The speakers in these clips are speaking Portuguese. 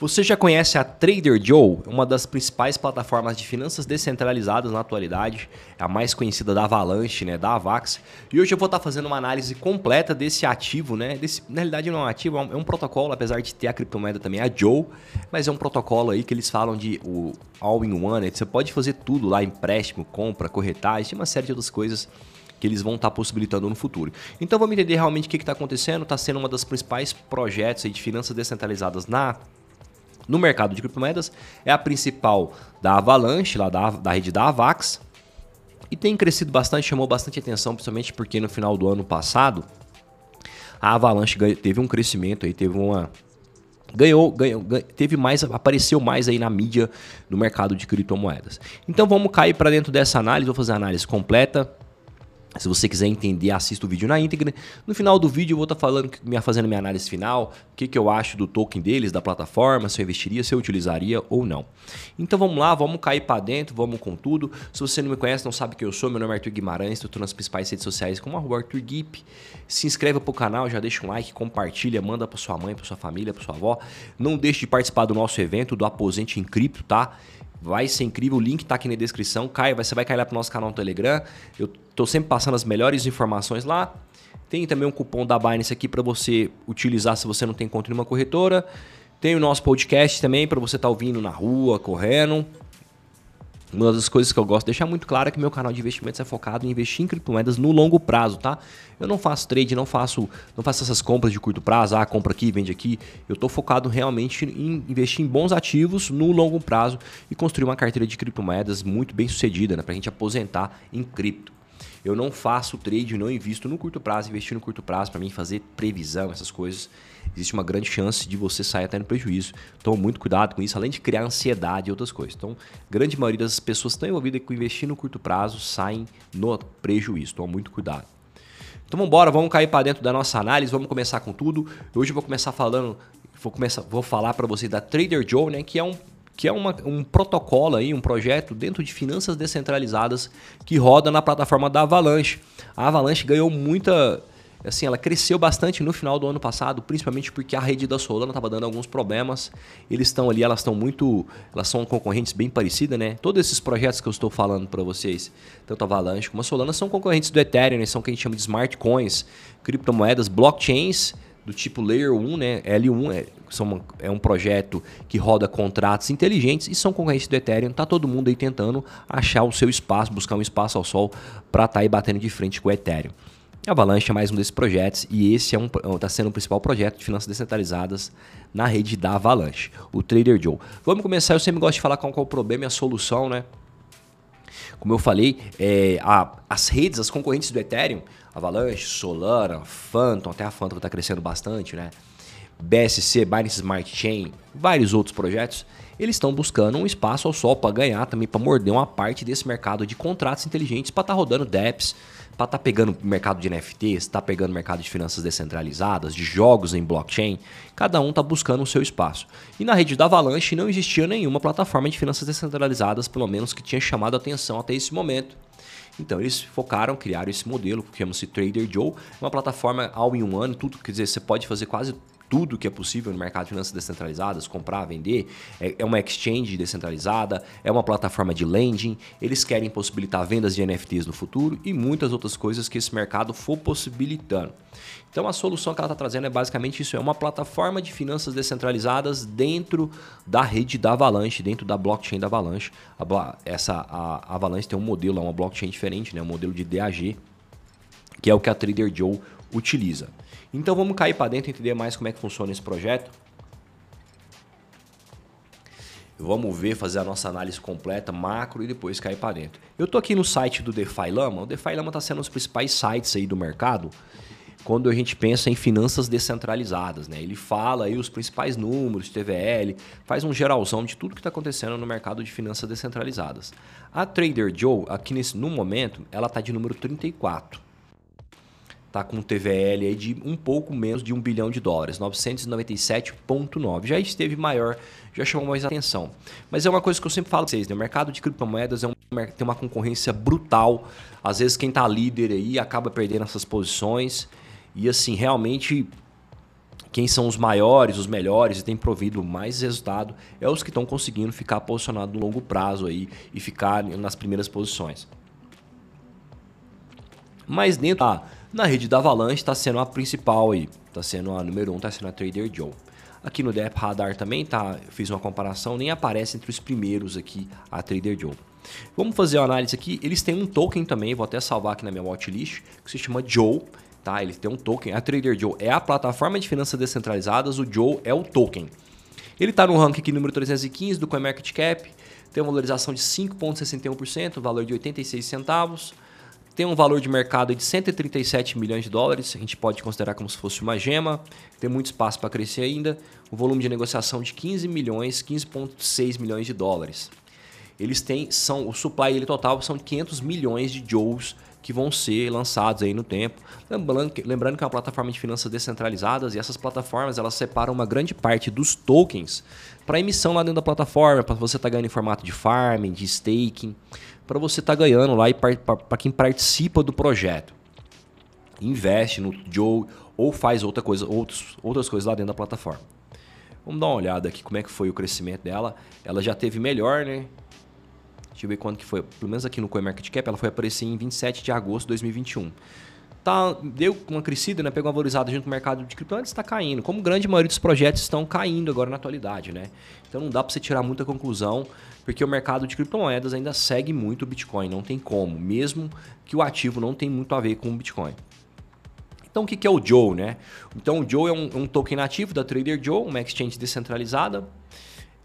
Você já conhece a Trader Joe, uma das principais plataformas de finanças descentralizadas na atualidade, é a mais conhecida da Avalanche, né, da Avax. E hoje eu vou estar fazendo uma análise completa desse ativo, né? Desse, na realidade não é um ativo, é um, é protocolo, apesar de ter a criptomoeda também, a Joe, mas é um protocolo aí que eles falam de o all-in-one, né? você pode fazer tudo lá, empréstimo, compra, corretagem, uma série de outras coisas que eles vão estar possibilitando no futuro. Então vamos entender realmente o que está acontecendo. Está sendo uma das principais projetos de finanças descentralizadas na no mercado de criptomoedas. É a principal da Avalanche, lá da, da rede da Avax. E tem crescido bastante, chamou bastante atenção, principalmente porque no final do ano passado a Avalanche teve um crescimento aí, teve uma ganhou, ganhou, teve mais, apareceu mais aí na mídia do mercado de criptomoedas. Então vamos cair para dentro dessa análise, vou fazer a análise completa se você quiser entender, assista o vídeo na íntegra. No final do vídeo eu vou estar tá falando, fazendo minha análise final, o que, que eu acho do token deles, da plataforma, se eu investiria, se eu utilizaria ou não. Então vamos lá, vamos cair para dentro, vamos com tudo. Se você não me conhece, não sabe quem eu sou, meu nome é Arthur Guimarães, estou nas principais redes sociais como Arthur Guip. Se inscreva para o canal, já deixa um like, compartilha, manda para sua mãe, para sua família, para sua avó. Não deixe de participar do nosso evento, do Aposente em Cripto, tá? Vai ser incrível, o link está aqui na descrição. Cai, você vai cair lá pro nosso canal no Telegram. Eu tô sempre passando as melhores informações lá. Tem também um cupom da Binance aqui para você utilizar se você não tem conta em uma corretora. Tem o nosso podcast também para você estar tá ouvindo na rua, correndo. Uma das coisas que eu gosto de deixar muito claro é que meu canal de investimentos é focado em investir em criptomoedas no longo prazo, tá? Eu não faço trade, não faço, não faço essas compras de curto prazo, ah, compra aqui, vende aqui. Eu estou focado realmente em investir em bons ativos no longo prazo e construir uma carteira de criptomoedas muito bem sucedida, né? Para a gente aposentar em cripto. Eu não faço trade, não invisto no curto prazo, investir no curto prazo para mim fazer previsão, essas coisas. Existe uma grande chance de você sair até no prejuízo. Então, muito cuidado com isso, além de criar ansiedade e outras coisas. Então, grande maioria das pessoas que estão envolvidas com investir no curto prazo saem no prejuízo. Então, muito cuidado. Então, vamos embora, vamos cair para dentro da nossa análise, vamos começar com tudo. Hoje eu vou começar falando, vou começar, vou falar para você da Trader Joe, né, que é um que é uma, um protocolo aí, um projeto dentro de finanças descentralizadas que roda na plataforma da Avalanche. A Avalanche ganhou muita, assim, ela cresceu bastante no final do ano passado, principalmente porque a rede da Solana estava dando alguns problemas. Eles estão ali, elas estão muito, elas são concorrentes bem parecidas, né? Todos esses projetos que eu estou falando para vocês, tanto a Avalanche como a Solana, são concorrentes do Ethereum, né? são o que a gente chama de smart coins, criptomoedas, blockchains do tipo Layer 1, né? L1 é, são é um projeto que roda contratos inteligentes e são concorrentes do Ethereum. Tá todo mundo aí tentando achar o seu espaço, buscar um espaço ao sol para estar tá aí batendo de frente com o Ethereum. A Avalanche é mais um desses projetos e esse é um está sendo o principal projeto de finanças descentralizadas na rede da Avalanche, o Trader Joe. Vamos começar, eu sempre gosto de falar qual, qual é o problema e a solução, né? Como eu falei, é, a, as redes, as concorrentes do Ethereum, Avalanche, Solana, Phantom, até a Phantom está crescendo bastante, né? BSC, Binance Smart Chain, vários outros projetos, eles estão buscando um espaço ao sol para ganhar também, para morder uma parte desse mercado de contratos inteligentes para estar tá rodando DEPs, para estar tá pegando mercado de NFTs, está pegando mercado de finanças descentralizadas, de jogos em blockchain. Cada um está buscando o seu espaço. E na rede da Avalanche não existia nenhuma plataforma de finanças descentralizadas, pelo menos que tinha chamado a atenção até esse momento. Então eles focaram, criaram esse modelo que chama-se Trader Joe, uma plataforma all in one, tudo, quer dizer, você pode fazer quase tudo que é possível no mercado de finanças descentralizadas, comprar, vender, é, é uma exchange descentralizada, é uma plataforma de lending, eles querem possibilitar vendas de NFTs no futuro e muitas outras coisas que esse mercado for possibilitando. Então a solução que ela está trazendo é basicamente isso: é uma plataforma de finanças descentralizadas dentro da rede da Avalanche, dentro da blockchain da Avalanche. A, essa a Avalanche tem um modelo, uma blockchain diferente, né? um modelo de DAG, que é o que a Trader Joe utiliza. Então vamos cair para dentro e entender mais como é que funciona esse projeto. Vamos ver, fazer a nossa análise completa, macro e depois cair para dentro. Eu tô aqui no site do DeFi Lama. O DeFi Lama está sendo um dos principais sites aí do mercado quando a gente pensa em finanças descentralizadas. Né? Ele fala aí os principais números, TVL, faz um geralzão de tudo que está acontecendo no mercado de finanças descentralizadas. A Trader Joe, aqui nesse, no momento, ela está de número 34 está com um TVL aí de um pouco menos de um bilhão de dólares, 997,9. Já esteve maior, já chamou mais atenção. Mas é uma coisa que eu sempre falo para vocês, né? o mercado de criptomoedas é um, tem uma concorrência brutal. Às vezes quem está líder aí acaba perdendo essas posições. E assim, realmente quem são os maiores, os melhores e têm provido mais resultado é os que estão conseguindo ficar posicionado no longo prazo aí e ficar nas primeiras posições. Mas dentro da, na rede da Avalanche está sendo a principal aí, está sendo a número 1, um, está sendo a Trader Joe. Aqui no Dep Radar também tá, fiz uma comparação, nem aparece entre os primeiros aqui a Trader Joe. Vamos fazer uma análise aqui. Eles têm um token também, vou até salvar aqui na minha watchlist, que se chama Joe. Tá? Eles têm um token. A Trader Joe é a plataforma de finanças descentralizadas, o Joe é o token. Ele está no ranking aqui número 315 do CoinMarketCap, tem uma valorização de 5,61%, valor de 86 centavos tem um valor de mercado de 137 milhões de dólares, a gente pode considerar como se fosse uma gema, tem muito espaço para crescer ainda, o volume de negociação de 15 milhões, 15,6 milhões de dólares. Eles têm, são, o supply ele total são 500 milhões de joules que vão ser lançados aí no tempo. Lembrando que, lembrando que é uma plataforma de finanças descentralizadas e essas plataformas elas separam uma grande parte dos tokens para emissão lá dentro da plataforma, para você estar tá ganhando em formato de farming, de staking para você estar tá ganhando lá e para quem participa do projeto. Investe no Joe ou faz outra coisa, outros, outras coisas lá dentro da plataforma. Vamos dar uma olhada aqui como é que foi o crescimento dela. Ela já teve melhor, né? Deixa eu ver quando que foi. Pelo menos aqui no CoinMarketCap, ela foi aparecer em 27 de agosto de 2021 tá, deu uma crescida, né? Pegou uma valorizada junto com o mercado de cripto, antes está caindo. Como grande maioria dos projetos estão caindo agora na atualidade, né? Então não dá para você tirar muita conclusão, porque o mercado de criptomoedas ainda segue muito o Bitcoin, não tem como, mesmo que o ativo não tem muito a ver com o Bitcoin. Então o que é o Joe, né? Então o Joe é um, um token nativo da Trader Joe, uma exchange descentralizada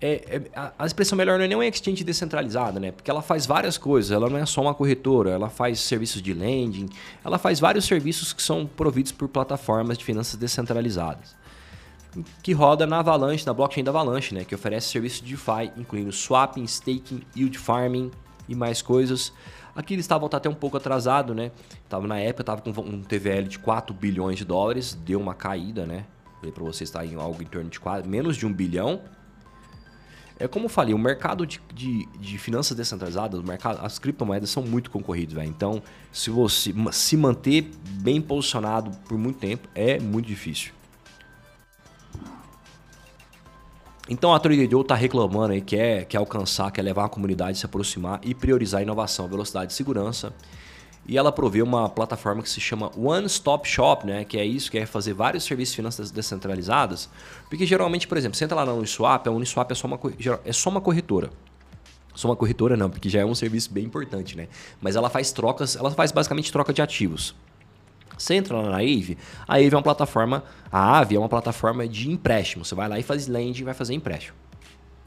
é, é, a expressão melhor não é nem uma exchange descentralizada, né? Porque ela faz várias coisas. Ela não é só uma corretora, ela faz serviços de lending, ela faz vários serviços que são providos por plataformas de finanças descentralizadas. Que roda na Avalanche, na blockchain da Avalanche, né? Que oferece serviços de DeFi, incluindo swapping, staking, yield farming e mais coisas. Aqui eles estavam até um pouco atrasado, né? Tava na época, estava com um TVL de 4 bilhões de dólares, deu uma caída, né? Para vocês estar em algo em torno de 4, menos de um bilhão. É como eu falei, o mercado de, de, de finanças descentralizadas, o mercado, as criptomoedas são muito concorridos, velho. Então, se você se manter bem posicionado por muito tempo, é muito difícil. Então a Trader está reclamando aí, quer, quer alcançar, quer levar a comunidade a se aproximar e priorizar inovação, velocidade e segurança e ela provê uma plataforma que se chama One Stop Shop, né? Que é isso, que é fazer vários serviços de finanças descentralizadas. Porque geralmente, por exemplo, você entra lá na Uniswap, a Uniswap é só uma, é só uma corretora. Só uma corretora não, porque já é um serviço bem importante, né? Mas ela faz trocas, ela faz basicamente troca de ativos. Você entra lá na Aave, a Aave é uma plataforma, a Aave é uma plataforma de empréstimo. Você vai lá e faz lending e vai fazer empréstimo.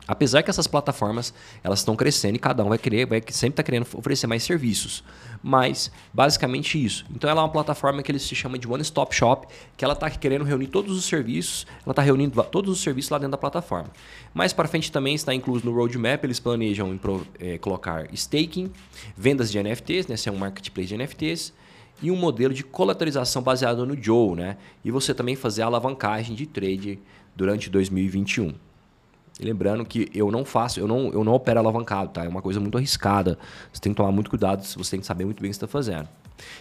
Apesar que essas plataformas elas estão crescendo e cada um vai querer, vai sempre estar tá querendo oferecer mais serviços. Mas basicamente isso. Então ela é uma plataforma que eles se chama de One Stop Shop, que ela está querendo reunir todos os serviços, ela está reunindo todos os serviços lá dentro da plataforma. Mais para frente também está incluso no roadmap, eles planejam é, colocar staking, vendas de NFTs, né, ser um marketplace de NFTs e um modelo de colateralização baseado no Joe, né? E você também fazer a alavancagem de trade durante 2021. Lembrando que eu não faço, eu não, eu não opero alavancado, tá? É uma coisa muito arriscada. Você tem que tomar muito cuidado, você tem que saber muito bem o que está fazendo.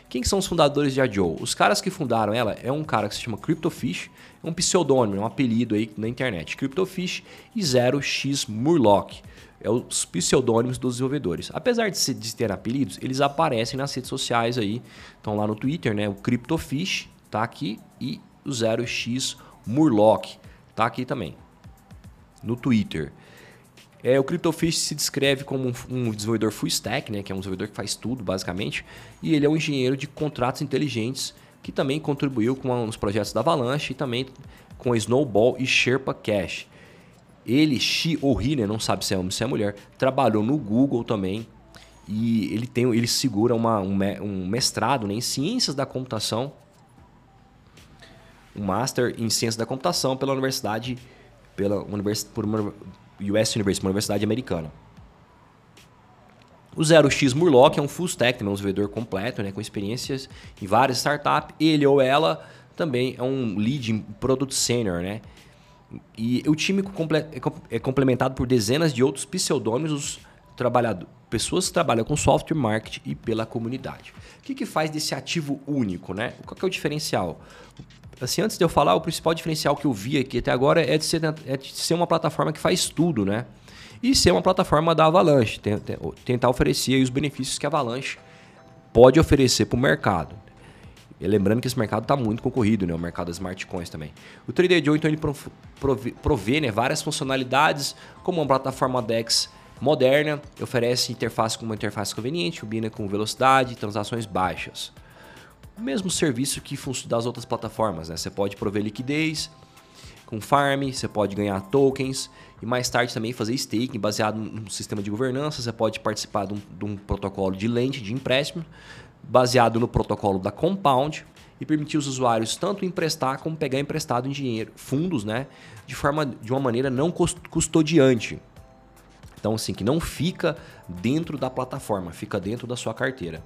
Quem que são os fundadores de Adio? Os caras que fundaram ela é um cara que se chama Cryptofish, é um pseudônimo, é um apelido aí na internet. Cryptofish e 0x Murloc. É os pseudônimos dos desenvolvedores. Apesar de, ter apelidos, eles aparecem nas redes sociais aí. Estão lá no Twitter, né? O Cryptofish tá aqui e o 0x Murloc tá aqui também no Twitter. É, o CryptoFish se descreve como um, um, desenvolvedor full stack, né, que é um desenvolvedor que faz tudo basicamente, e ele é um engenheiro de contratos inteligentes que também contribuiu com os projetos da Avalanche e também com Snowball e Sherpa Cash. Ele, Xi ou Ri, né, não sabe se é homem ou se é mulher, trabalhou no Google também e ele tem, ele segura uma, um, um mestrado né, em ciências da computação, um master em ciências da computação pela Universidade pela univers, por uma US University, uma universidade americana. O 0x Murloc é um full stack, também um desenvolvedor completo, né, com experiências em várias startups. Ele ou ela também é um lead product senior, né? E o time é, é complementado por dezenas de outros pseudônimos trabalhadores pessoas que trabalham com software marketing e pela comunidade. O que, que faz desse ativo único, né? Qual é o diferencial? Assim, antes de eu falar, o principal diferencial que eu vi aqui até agora é de ser, é de ser uma plataforma que faz tudo, né? E ser uma plataforma da Avalanche, tentar oferecer os benefícios que a Avalanche pode oferecer para o mercado. E lembrando que esse mercado está muito concorrido, né? o mercado das smart coins também. O Trader Joe então, ele provê, provê né, várias funcionalidades, como uma plataforma DEX moderna, oferece interface com uma interface conveniente, combina com velocidade e transações baixas. O mesmo serviço que das outras plataformas, né? Você pode prover liquidez com farm, você pode ganhar tokens e mais tarde também fazer staking baseado num sistema de governança. Você pode participar de um, de um protocolo de lente de empréstimo baseado no protocolo da Compound e permitir os usuários tanto emprestar como pegar emprestado em dinheiro, fundos, né, de forma de uma maneira não custodiante. Então, assim, que não fica dentro da plataforma, fica dentro da sua carteira.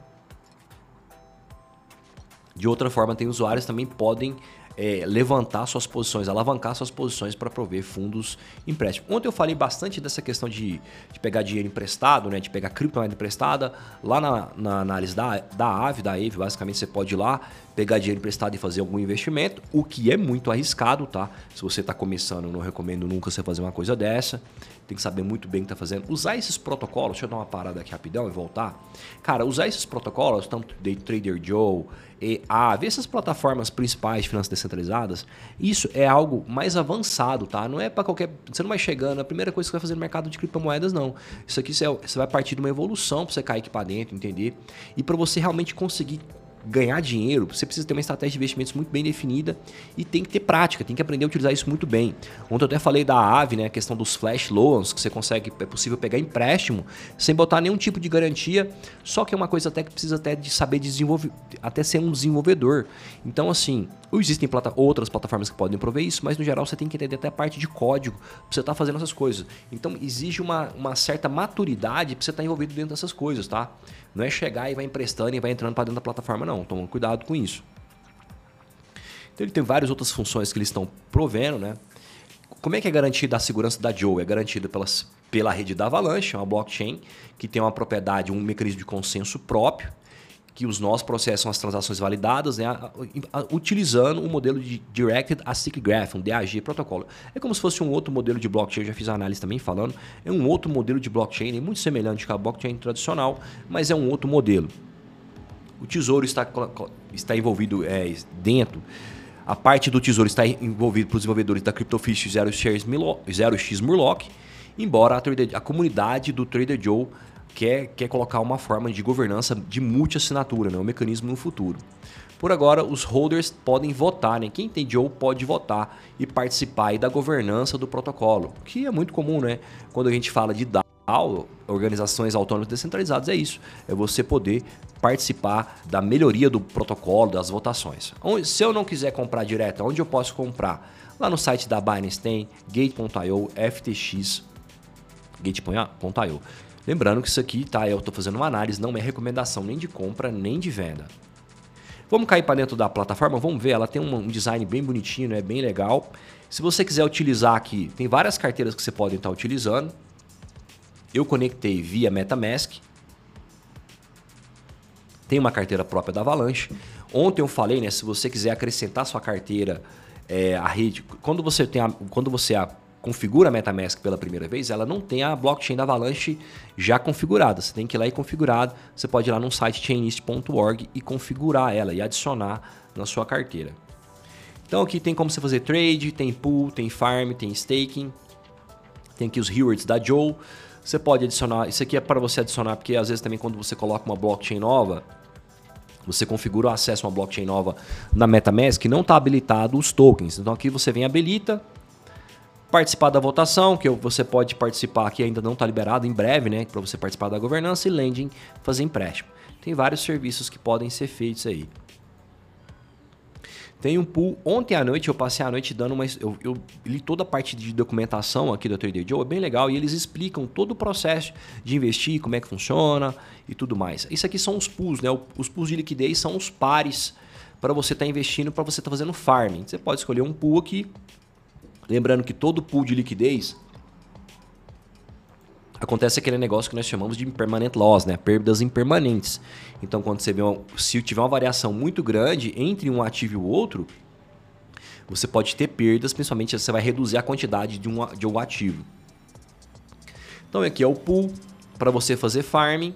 De outra forma, tem usuários também podem é, levantar suas posições, alavancar suas posições para prover fundos empréstimos. Ontem eu falei bastante dessa questão de, de pegar dinheiro emprestado, né, de pegar criptomoeda emprestada. Lá na, na análise da, da AVE, da AVE, basicamente você pode ir lá, pegar dinheiro emprestado e fazer algum investimento, o que é muito arriscado, tá? Se você está começando, eu não recomendo nunca você fazer uma coisa dessa. Tem que saber muito bem o que está fazendo. Usar esses protocolos, deixa eu dar uma parada aqui rapidão e voltar. Cara, usar esses protocolos, tanto Day Trader Joe, EA, ver essas plataformas principais de finanças descentralizadas, isso é algo mais avançado, tá? Não é para qualquer. Você não vai chegando, a primeira coisa que você vai fazer no mercado de criptomoedas, não. Isso aqui você, você vai partir de uma evolução para você cair aqui para dentro, entender? E para você realmente conseguir ganhar dinheiro, você precisa ter uma estratégia de investimentos muito bem definida e tem que ter prática, tem que aprender a utilizar isso muito bem. Ontem eu até falei da AVE, né, a questão dos flash loans, que você consegue, é possível pegar empréstimo sem botar nenhum tipo de garantia, só que é uma coisa até que precisa até de saber desenvolver, até ser um desenvolvedor. Então, assim, existem plata outras plataformas que podem prover isso, mas no geral você tem que entender até a parte de código para você estar tá fazendo essas coisas. Então, exige uma, uma certa maturidade para você estar tá envolvido dentro dessas coisas, tá? Não é chegar e vai emprestando e vai entrando para dentro da plataforma, não. Toma cuidado com isso. Então ele tem várias outras funções que eles estão provendo, né? Como é que é garantida a segurança da Joe? É garantida pelas, pela rede da Avalanche, uma blockchain que tem uma propriedade, um mecanismo de consenso próprio que os nós processam as transações validadas, né, utilizando o um modelo de Directed Acyclic Graph, um DAG protocolo. É como se fosse um outro modelo de blockchain, eu já fiz a análise também falando, é um outro modelo de blockchain, é muito semelhante com a blockchain tradicional, mas é um outro modelo. O tesouro está, está envolvido é, dentro, a parte do tesouro está envolvida para os desenvolvedores da CryptoFish 0x Murloc, embora a, a comunidade do Trader Joe quer, quer colocar uma forma de governança de multi-assinatura, né? um mecanismo no futuro. Por agora, os holders podem votar, né? Quem tem Joe pode votar e participar da governança do protocolo, que é muito comum, né? Quando a gente fala de DAO, organizações autônomas descentralizadas, é isso. É você poder participar da melhoria do protocolo, das votações. Se eu não quiser comprar direto, onde eu posso comprar? Lá no site da Binance tem Gate.io, FTX, Gate.io. Lembrando que isso aqui, tá? Eu estou fazendo uma análise, não é recomendação nem de compra nem de venda. Vamos cair para dentro da plataforma, vamos ver, ela tem um design bem bonitinho, né? bem legal. Se você quiser utilizar aqui, tem várias carteiras que você pode estar utilizando. Eu conectei via MetaMask. Tem uma carteira própria da Avalanche. Ontem eu falei, né? Se você quiser acrescentar sua carteira é, a rede, quando você tem a, quando você a, configura a MetaMask pela primeira vez, ela não tem a blockchain da Avalanche já configurada. Você tem que ir lá e configurar. Você pode ir lá no site chainlist.org e configurar ela e adicionar na sua carteira. Então aqui tem como você fazer trade, tem pool, tem farm, tem staking, tem aqui os rewards da Joe. Você pode adicionar, isso aqui é para você adicionar, porque às vezes também quando você coloca uma blockchain nova, você configura o acesso a uma blockchain nova na MetaMask, não está habilitado os tokens. Então aqui você vem habilita, participar da votação, que você pode participar, que ainda não está liberado, em breve, né? Para você participar da governança e lending, fazer empréstimo. Tem vários serviços que podem ser feitos aí. Tem um pool. Ontem à noite eu passei a noite dando uma. Eu, eu, li toda a parte de documentação aqui do Trader Joe, é bem legal. E eles explicam todo o processo de investir, como é que funciona e tudo mais. Isso aqui são os pools, né? Os pools de liquidez são os pares para você estar tá investindo, para você estar tá fazendo farming. Você pode escolher um pool aqui Lembrando que todo pool de liquidez acontece aquele negócio que nós chamamos de impermanent loss, né? Perdas impermanentes. Então, quando você vê uma, se tiver uma variação muito grande entre um ativo e o outro, você pode ter perdas, principalmente você vai reduzir a quantidade de um, de um ativo. Então, aqui é o pool para você fazer farming.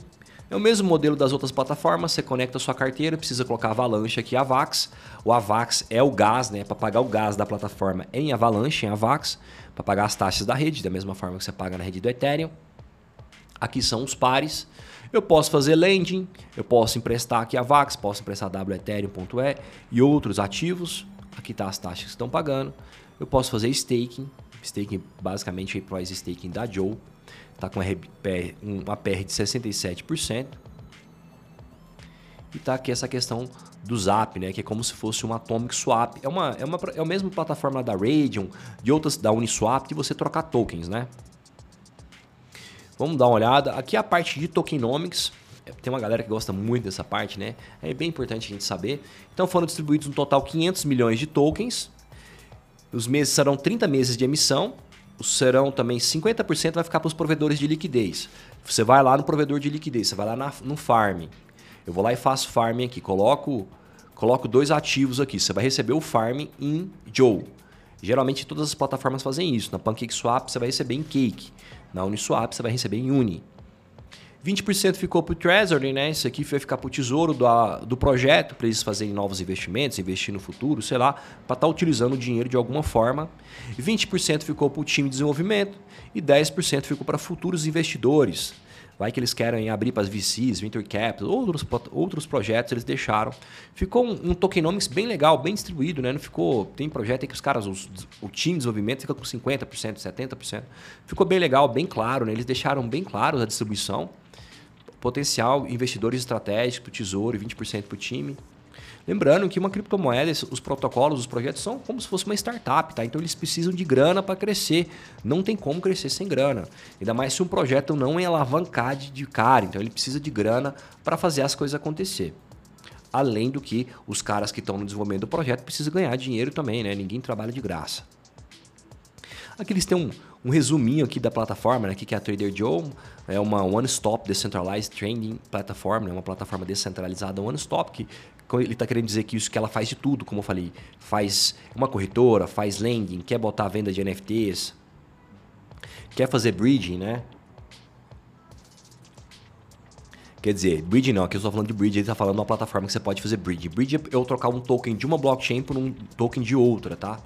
É o mesmo modelo das outras plataformas, você conecta a sua carteira, precisa colocar Avalanche aqui, Avax. O Avax é o gás, né? Para pagar o gás da plataforma em Avalanche, em Avax, para pagar as taxas da rede, da mesma forma que você paga na rede do Ethereum. Aqui são os pares. Eu posso fazer lending, eu posso emprestar aqui a VAX, posso emprestar WEthereum.e e outros ativos. Aqui está as taxas que estão pagando. Eu posso fazer staking. Staking basicamente é price staking da Joe. Está com uma PR de 67%. E está aqui essa questão do Zap, né? Que é como se fosse um Atomic Swap. É, uma, é, uma, é a mesma plataforma da Radium, de outras da Uniswap, de você trocar tokens, né? Vamos dar uma olhada. Aqui é a parte de tokenomics. Tem uma galera que gosta muito dessa parte, né? É bem importante a gente saber. Então foram distribuídos no total 500 milhões de tokens. Os meses serão 30 meses de emissão. Serão também 50% vai ficar para os provedores de liquidez. Você vai lá no provedor de liquidez, você vai lá na, no farm. Eu vou lá e faço farm aqui, coloco, coloco dois ativos aqui. Você vai receber o farm em Joe. Geralmente todas as plataformas fazem isso. Na PancakeSwap você vai receber em Cake. Na Uniswap você vai receber em Uni. 20% ficou para o Treasury, né? Isso aqui vai ficar para o tesouro do, do projeto, para eles fazerem novos investimentos, investir no futuro, sei lá, para estar tá utilizando o dinheiro de alguma forma. 20% ficou para o time de desenvolvimento e 10% ficou para futuros investidores. Vai que eles querem abrir para as VCs, Venture Capital, outros, outros projetos eles deixaram. Ficou um, um tokenomics bem legal, bem distribuído, né? Não ficou. Tem projeto aí que os caras, os, o time de desenvolvimento fica com 50%, 70%. Ficou bem legal, bem claro, né? Eles deixaram bem claro a distribuição. Potencial, investidores estratégicos tesouro, 20% para o time. Lembrando que uma criptomoeda, os protocolos, os projetos são como se fosse uma startup, tá? Então eles precisam de grana para crescer. Não tem como crescer sem grana. Ainda mais se um projeto não é alavancar de cara. Então ele precisa de grana para fazer as coisas acontecer. Além do que os caras que estão no desenvolvimento do projeto precisam ganhar dinheiro também, né? Ninguém trabalha de graça. Aqui eles têm um, um resuminho aqui da plataforma, né? Que é a Trader Joe, é uma one-stop decentralized trading platform, né? uma plataforma descentralizada one-stop que ele está querendo dizer que isso que ela faz de tudo, como eu falei, faz uma corretora, faz lending, quer botar a venda de NFTs, quer fazer bridging, né? Quer dizer, bridge não, aqui eu estou falando de bridge, ele está falando de uma plataforma que você pode fazer bridge. Bridge é eu trocar um token de uma blockchain por um token de outra, tá?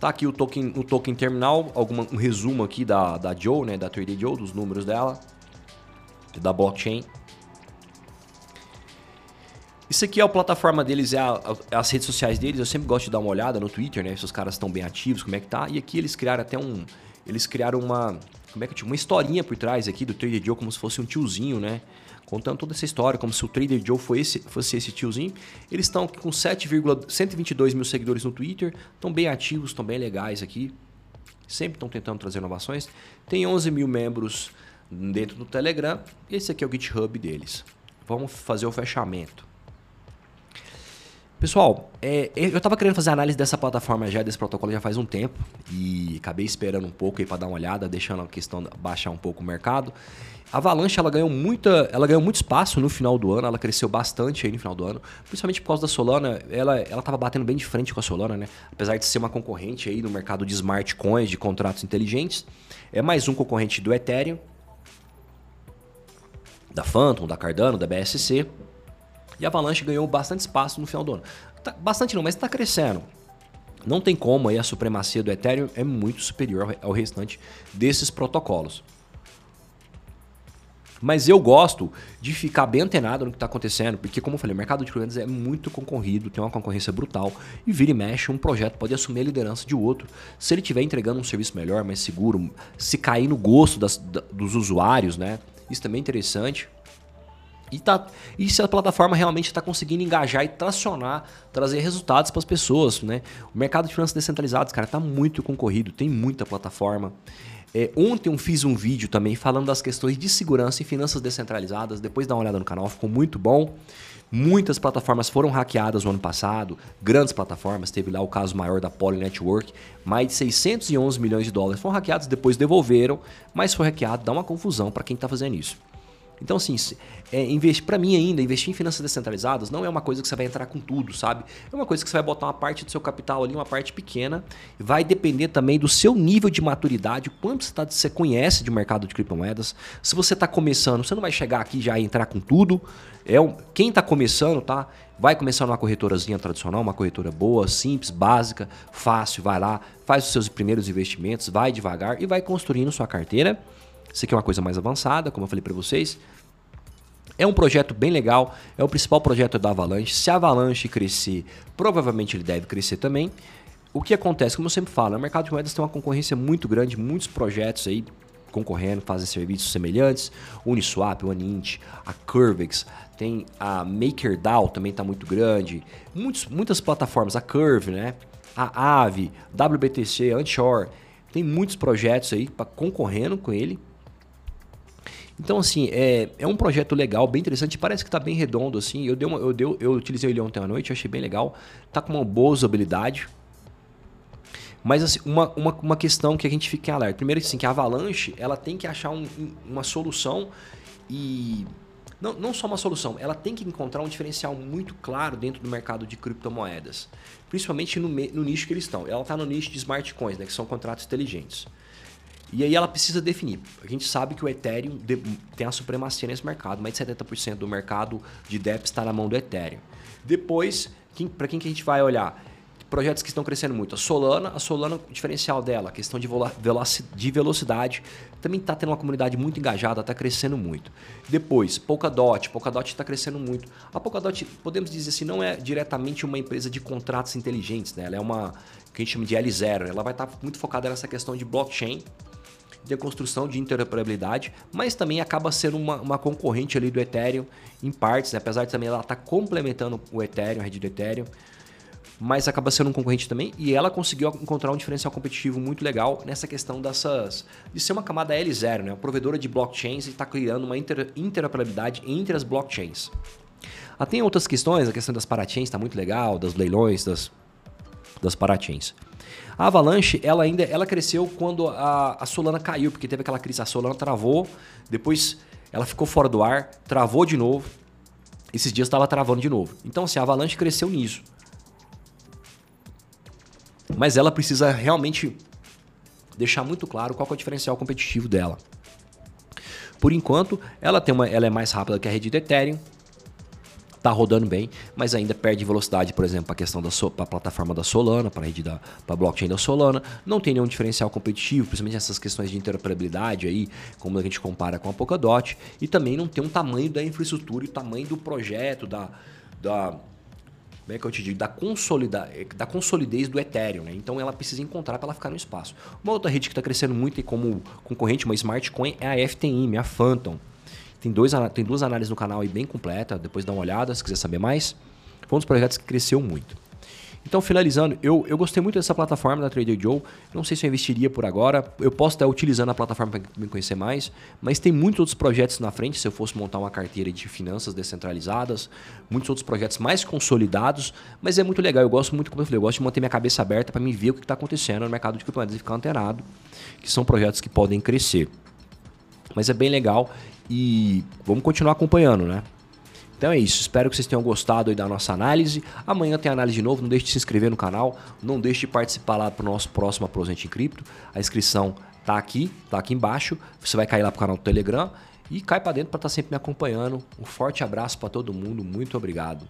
Tá aqui o token, o token terminal, alguma, um resumo aqui da, da Joe, né, da 3D Joe, dos números dela, da blockchain. Isso aqui é a plataforma deles, é, a, é as redes sociais deles. Eu sempre gosto de dar uma olhada no Twitter, né? Se os caras estão bem ativos, como é que tá. E aqui eles criaram até um. Eles criaram uma. Como é que tinha? Uma historinha por trás aqui do Trader Joe, como se fosse um tiozinho, né? Contando toda essa história, como se o Trader Joe fosse esse, fosse esse tiozinho. Eles estão com 7,122 mil seguidores no Twitter, estão bem ativos, estão bem legais aqui. Sempre estão tentando trazer inovações. Tem 11 mil membros dentro do Telegram. Esse aqui é o GitHub deles. Vamos fazer o fechamento. Pessoal, é, eu estava querendo fazer análise dessa plataforma já, desse protocolo já faz um tempo e acabei esperando um pouco aí para dar uma olhada, deixando a questão baixar um pouco o mercado. A Avalanche ela ganhou muita, ela ganhou muito espaço no final do ano, ela cresceu bastante aí no final do ano, principalmente por causa da Solana, ela ela estava batendo bem de frente com a Solana, né? Apesar de ser uma concorrente aí no mercado de smart coins, de contratos inteligentes, é mais um concorrente do Ethereum, da Phantom, da Cardano, da BSC. E a Avalanche ganhou bastante espaço no final do ano. Tá, bastante não, mas está crescendo. Não tem como aí a supremacia do Ethereum é muito superior ao restante desses protocolos. Mas eu gosto de ficar bem antenado no que está acontecendo, porque, como eu falei, o mercado de criptomoedas é muito concorrido, tem uma concorrência brutal, e vira e mexe, um projeto pode assumir a liderança de outro. Se ele estiver entregando um serviço melhor, mais seguro, se cair no gosto das, da, dos usuários, né? Isso também é interessante. E, tá, e se a plataforma realmente está conseguindo engajar e tracionar, trazer resultados para as pessoas, né? O mercado de finanças descentralizadas, cara, está muito concorrido, tem muita plataforma. É, ontem eu fiz um vídeo também falando das questões de segurança e finanças descentralizadas. Depois dá uma olhada no canal, ficou muito bom. Muitas plataformas foram hackeadas no ano passado, grandes plataformas, teve lá o caso maior da Poly Network, mais de 611 milhões de dólares foram hackeados, depois devolveram, mas foi hackeado, dá uma confusão para quem está fazendo isso. Então, assim, é, para mim ainda, investir em finanças descentralizadas não é uma coisa que você vai entrar com tudo, sabe? É uma coisa que você vai botar uma parte do seu capital ali, uma parte pequena. Vai depender também do seu nível de maturidade, quanto você, tá, você conhece de mercado de criptomoedas. Se você está começando, você não vai chegar aqui já e entrar com tudo. É um, quem está começando, tá? Vai começar numa corretorazinha tradicional, uma corretora boa, simples, básica, fácil, vai lá, faz os seus primeiros investimentos, vai devagar e vai construindo sua carteira. Isso aqui é uma coisa mais avançada, como eu falei para vocês. É um projeto bem legal, é o principal projeto da Avalanche. Se a Avalanche crescer, provavelmente ele deve crescer também. O que acontece, como eu sempre falo, o mercado de moedas tem uma concorrência muito grande, muitos projetos aí concorrendo, fazem serviços semelhantes. Uniswap, Uninit, a Curvex, tem a MakerDAO também está muito grande. Muitos, muitas plataformas, a Curve, né? a Aave, WBTC, Anshore, tem muitos projetos aí concorrendo com ele. Então, assim, é, é um projeto legal, bem interessante. Parece que está bem redondo, assim. Eu, dei uma, eu, dei, eu utilizei ele ontem à noite, achei bem legal. Tá com uma boa usabilidade. Mas assim, uma, uma, uma questão que a gente fica em alerta. Primeiro, assim, que a Avalanche ela tem que achar um, uma solução e. Não, não só uma solução, ela tem que encontrar um diferencial muito claro dentro do mercado de criptomoedas. Principalmente no, no nicho que eles estão. Ela está no nicho de smart coins, né, que são contratos inteligentes. E aí ela precisa definir. A gente sabe que o Ethereum tem a supremacia nesse mercado, mais de 70% do mercado de DEP está na mão do Ethereum. Depois, para quem que a gente vai olhar? Projetos que estão crescendo muito. A Solana, a Solana, o diferencial dela, a questão de, de velocidade, também está tendo uma comunidade muito engajada, está crescendo muito. Depois, Polkadot, Polkadot está crescendo muito. A Polkadot, podemos dizer assim, não é diretamente uma empresa de contratos inteligentes, né? Ela é uma que a gente chama de L0. Ela vai estar tá muito focada nessa questão de blockchain, de construção de interoperabilidade, mas também acaba sendo uma, uma concorrente ali do Ethereum em partes, né? apesar de também ela estar tá complementando o Ethereum, a rede do Ethereum, mas acaba sendo um concorrente também e ela conseguiu encontrar um diferencial competitivo muito legal nessa questão dessas de ser uma camada L0, né? Provedora de blockchains e está criando uma inter, interoperabilidade entre as blockchains. Ah, tem outras questões, a questão das parachains está muito legal, das leilões, das, das parachains. A Avalanche, ela ainda ela cresceu quando a, a Solana caiu, porque teve aquela crise, a Solana travou, depois ela ficou fora do ar, travou de novo. Esses dias estava travando de novo. Então, assim, a Avalanche cresceu nisso. Mas ela precisa realmente deixar muito claro qual é o diferencial competitivo dela. Por enquanto, ela, tem uma, ela é mais rápida que a rede do Ethereum, está rodando bem, mas ainda perde velocidade, por exemplo, para a questão da so, plataforma da Solana, para a rede da pra blockchain da Solana. Não tem nenhum diferencial competitivo, principalmente essas questões de interoperabilidade aí, como a gente compara com a Polkadot, e também não tem um tamanho da infraestrutura e o tamanho do projeto, da, da como é que eu te digo, da, consolida, da consolidez do Ethereum. Né? Então ela precisa encontrar para ela ficar no espaço. Uma outra rede que está crescendo muito e como concorrente, uma smart coin, é a FTM, a Phantom. Tem, dois, tem duas análises no canal aí bem completa, depois dá uma olhada se quiser saber mais. Foi um dos projetos que cresceu muito. Então, finalizando, eu, eu gostei muito dessa plataforma da Trader Joe. Não sei se eu investiria por agora. Eu posso estar utilizando a plataforma para me conhecer mais, mas tem muitos outros projetos na frente. Se eu fosse montar uma carteira de finanças descentralizadas, muitos outros projetos mais consolidados. Mas é muito legal. Eu gosto muito, como eu falei, eu gosto de manter minha cabeça aberta para me ver o que está acontecendo no mercado de criptomoedas e ficar antenado, que são projetos que podem crescer. Mas é bem legal e vamos continuar acompanhando, né? Então é isso, espero que vocês tenham gostado da nossa análise. Amanhã tem análise de novo, não deixe de se inscrever no canal, não deixe de participar lá para o nosso próximo Aposente em Cripto. A inscrição tá aqui, tá aqui embaixo. Você vai cair lá para o canal do Telegram e cai para dentro para estar tá sempre me acompanhando. Um forte abraço para todo mundo, muito obrigado.